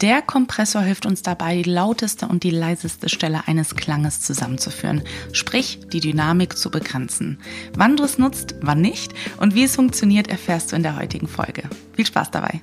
Der Kompressor hilft uns dabei, die lauteste und die leiseste Stelle eines Klanges zusammenzuführen, sprich die Dynamik zu begrenzen. Wann du es nutzt, wann nicht und wie es funktioniert, erfährst du in der heutigen Folge. Viel Spaß dabei!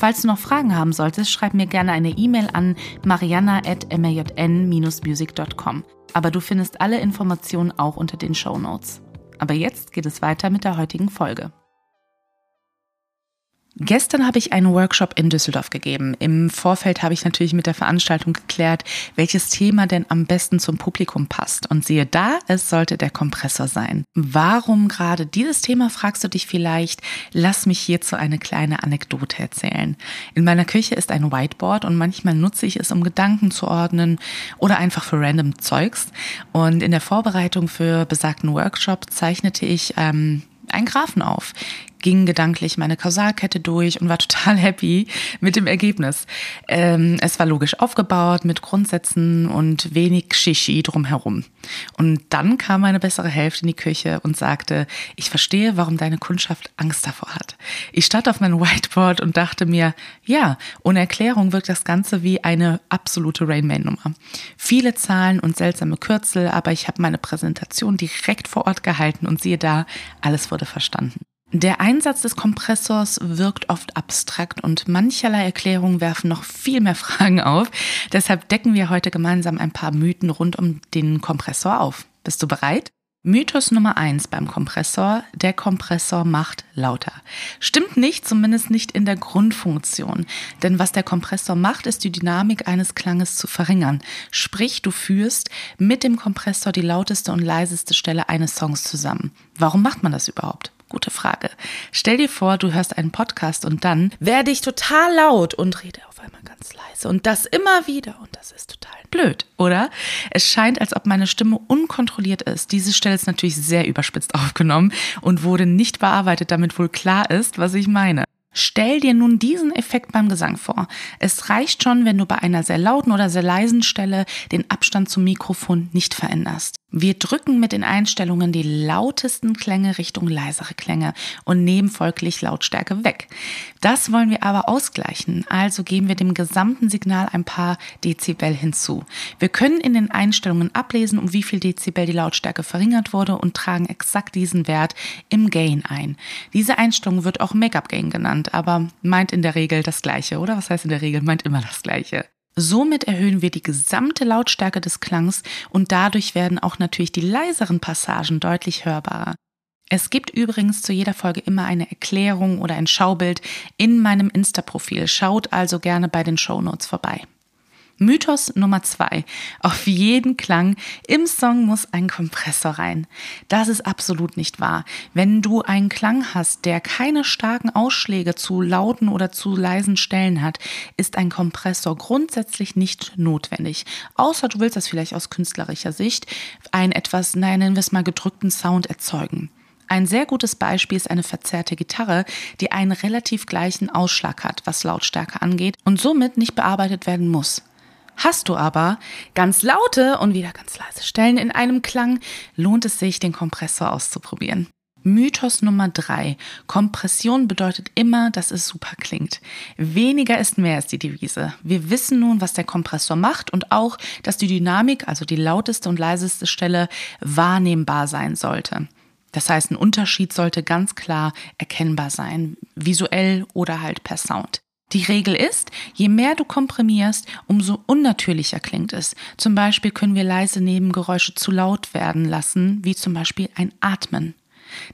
Falls du noch Fragen haben solltest, schreib mir gerne eine E-Mail an mariana.majn-music.com. Aber du findest alle Informationen auch unter den Show Notes. Aber jetzt geht es weiter mit der heutigen Folge. Gestern habe ich einen Workshop in Düsseldorf gegeben. Im Vorfeld habe ich natürlich mit der Veranstaltung geklärt, welches Thema denn am besten zum Publikum passt. Und siehe da, es sollte der Kompressor sein. Warum gerade dieses Thema, fragst du dich vielleicht. Lass mich hierzu eine kleine Anekdote erzählen. In meiner Küche ist ein Whiteboard und manchmal nutze ich es, um Gedanken zu ordnen oder einfach für random Zeugs. Und in der Vorbereitung für besagten Workshop zeichnete ich ähm, einen Graphen auf ging gedanklich meine Kausalkette durch und war total happy mit dem Ergebnis. Ähm, es war logisch aufgebaut mit Grundsätzen und wenig Shishi drumherum. Und dann kam meine bessere Hälfte in die Küche und sagte, ich verstehe, warum deine Kundschaft Angst davor hat. Ich stand auf mein Whiteboard und dachte mir, ja, ohne Erklärung wirkt das Ganze wie eine absolute Rainman-Nummer. Viele Zahlen und seltsame Kürzel, aber ich habe meine Präsentation direkt vor Ort gehalten und siehe da, alles wurde verstanden. Der Einsatz des Kompressors wirkt oft abstrakt und mancherlei Erklärungen werfen noch viel mehr Fragen auf. Deshalb decken wir heute gemeinsam ein paar Mythen rund um den Kompressor auf. Bist du bereit? Mythos Nummer eins beim Kompressor, der Kompressor macht lauter. Stimmt nicht, zumindest nicht in der Grundfunktion. Denn was der Kompressor macht, ist die Dynamik eines Klanges zu verringern. Sprich, du führst mit dem Kompressor die lauteste und leiseste Stelle eines Songs zusammen. Warum macht man das überhaupt? Gute Frage. Stell dir vor, du hörst einen Podcast und dann werde ich total laut und rede auf einmal ganz leise und das immer wieder und das ist total blöd, oder? Es scheint, als ob meine Stimme unkontrolliert ist. Diese Stelle ist natürlich sehr überspitzt aufgenommen und wurde nicht bearbeitet, damit wohl klar ist, was ich meine. Stell dir nun diesen Effekt beim Gesang vor. Es reicht schon, wenn du bei einer sehr lauten oder sehr leisen Stelle den Abstand zum Mikrofon nicht veränderst. Wir drücken mit den Einstellungen die lautesten Klänge Richtung leisere Klänge und nehmen folglich Lautstärke weg. Das wollen wir aber ausgleichen, also geben wir dem gesamten Signal ein paar Dezibel hinzu. Wir können in den Einstellungen ablesen, um wie viel Dezibel die Lautstärke verringert wurde und tragen exakt diesen Wert im Gain ein. Diese Einstellung wird auch Make-up Gain genannt, aber meint in der Regel das gleiche, oder? Was heißt in der Regel? Meint immer das gleiche. Somit erhöhen wir die gesamte Lautstärke des Klangs und dadurch werden auch natürlich die leiseren Passagen deutlich hörbarer. Es gibt übrigens zu jeder Folge immer eine Erklärung oder ein Schaubild in meinem Insta-Profil. Schaut also gerne bei den Show Notes vorbei. Mythos Nummer zwei. Auf jeden Klang im Song muss ein Kompressor rein. Das ist absolut nicht wahr. Wenn du einen Klang hast, der keine starken Ausschläge zu lauten oder zu leisen Stellen hat, ist ein Kompressor grundsätzlich nicht notwendig. Außer du willst das vielleicht aus künstlerischer Sicht einen etwas, nein, nennen wir es mal gedrückten Sound erzeugen. Ein sehr gutes Beispiel ist eine verzerrte Gitarre, die einen relativ gleichen Ausschlag hat, was Lautstärke angeht und somit nicht bearbeitet werden muss. Hast du aber ganz laute und wieder ganz leise Stellen in einem Klang, lohnt es sich, den Kompressor auszuprobieren. Mythos Nummer drei: Kompression bedeutet immer, dass es super klingt. Weniger ist mehr ist die Devise. Wir wissen nun, was der Kompressor macht und auch, dass die Dynamik, also die lauteste und leiseste Stelle, wahrnehmbar sein sollte. Das heißt, ein Unterschied sollte ganz klar erkennbar sein, visuell oder halt per Sound. Die Regel ist, je mehr du komprimierst, umso unnatürlicher klingt es. Zum Beispiel können wir leise Nebengeräusche zu laut werden lassen, wie zum Beispiel ein Atmen.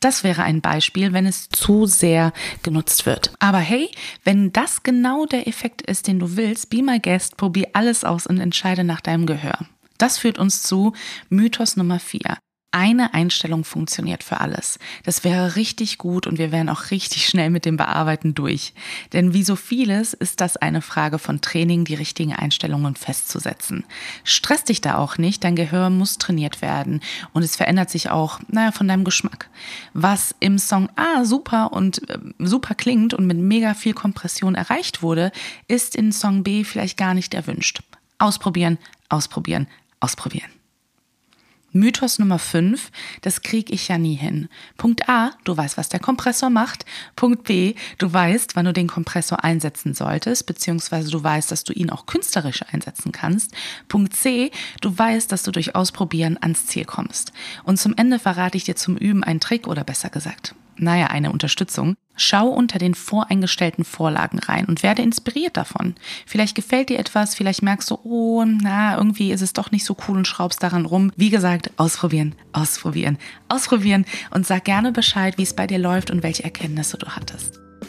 Das wäre ein Beispiel, wenn es zu sehr genutzt wird. Aber hey, wenn das genau der Effekt ist, den du willst, be my guest, probier alles aus und entscheide nach deinem Gehör. Das führt uns zu Mythos Nummer 4 eine Einstellung funktioniert für alles. Das wäre richtig gut und wir wären auch richtig schnell mit dem Bearbeiten durch. Denn wie so vieles ist das eine Frage von Training, die richtigen Einstellungen festzusetzen. Stress dich da auch nicht, dein Gehör muss trainiert werden und es verändert sich auch, naja, von deinem Geschmack. Was im Song A super und äh, super klingt und mit mega viel Kompression erreicht wurde, ist in Song B vielleicht gar nicht erwünscht. Ausprobieren, ausprobieren, ausprobieren. Mythos Nummer 5, das kriege ich ja nie hin. Punkt A, du weißt, was der Kompressor macht. Punkt B, du weißt, wann du den Kompressor einsetzen solltest, beziehungsweise du weißt, dass du ihn auch künstlerisch einsetzen kannst. Punkt C, du weißt, dass du durch Ausprobieren ans Ziel kommst. Und zum Ende verrate ich dir zum Üben einen Trick oder besser gesagt, naja, eine Unterstützung. Schau unter den voreingestellten Vorlagen rein und werde inspiriert davon. Vielleicht gefällt dir etwas, vielleicht merkst du, oh, na, irgendwie ist es doch nicht so cool und schraubst daran rum. Wie gesagt, ausprobieren, ausprobieren, ausprobieren und sag gerne Bescheid, wie es bei dir läuft und welche Erkenntnisse du hattest.